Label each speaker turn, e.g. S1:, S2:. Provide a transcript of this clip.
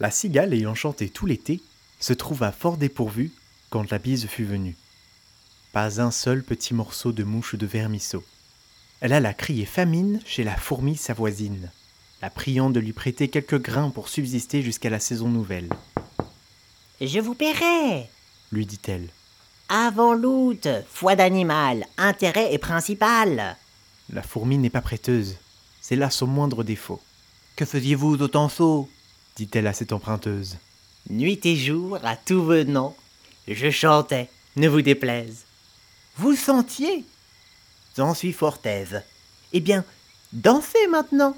S1: La cigale, ayant chanté tout l'été, se trouva fort dépourvue quand la bise fut venue. Pas un seul petit morceau de mouche de vermisseau. Elle alla crier famine chez la fourmi sa voisine, la priant de lui prêter quelques grains pour subsister jusqu'à la saison nouvelle.
S2: Je vous paierai,
S1: Lui dit-elle.
S2: avant l'août, foi d'animal, intérêt est principal.
S1: La fourmi n'est pas prêteuse. C'est là son moindre défaut. Que faisiez-vous autant sot dit-elle à cette emprunteuse.
S2: Nuit et jour, à tout venant, je chantais, ne vous déplaise. Vous sentiez? J'en suis fort aise. Eh bien, dansez maintenant.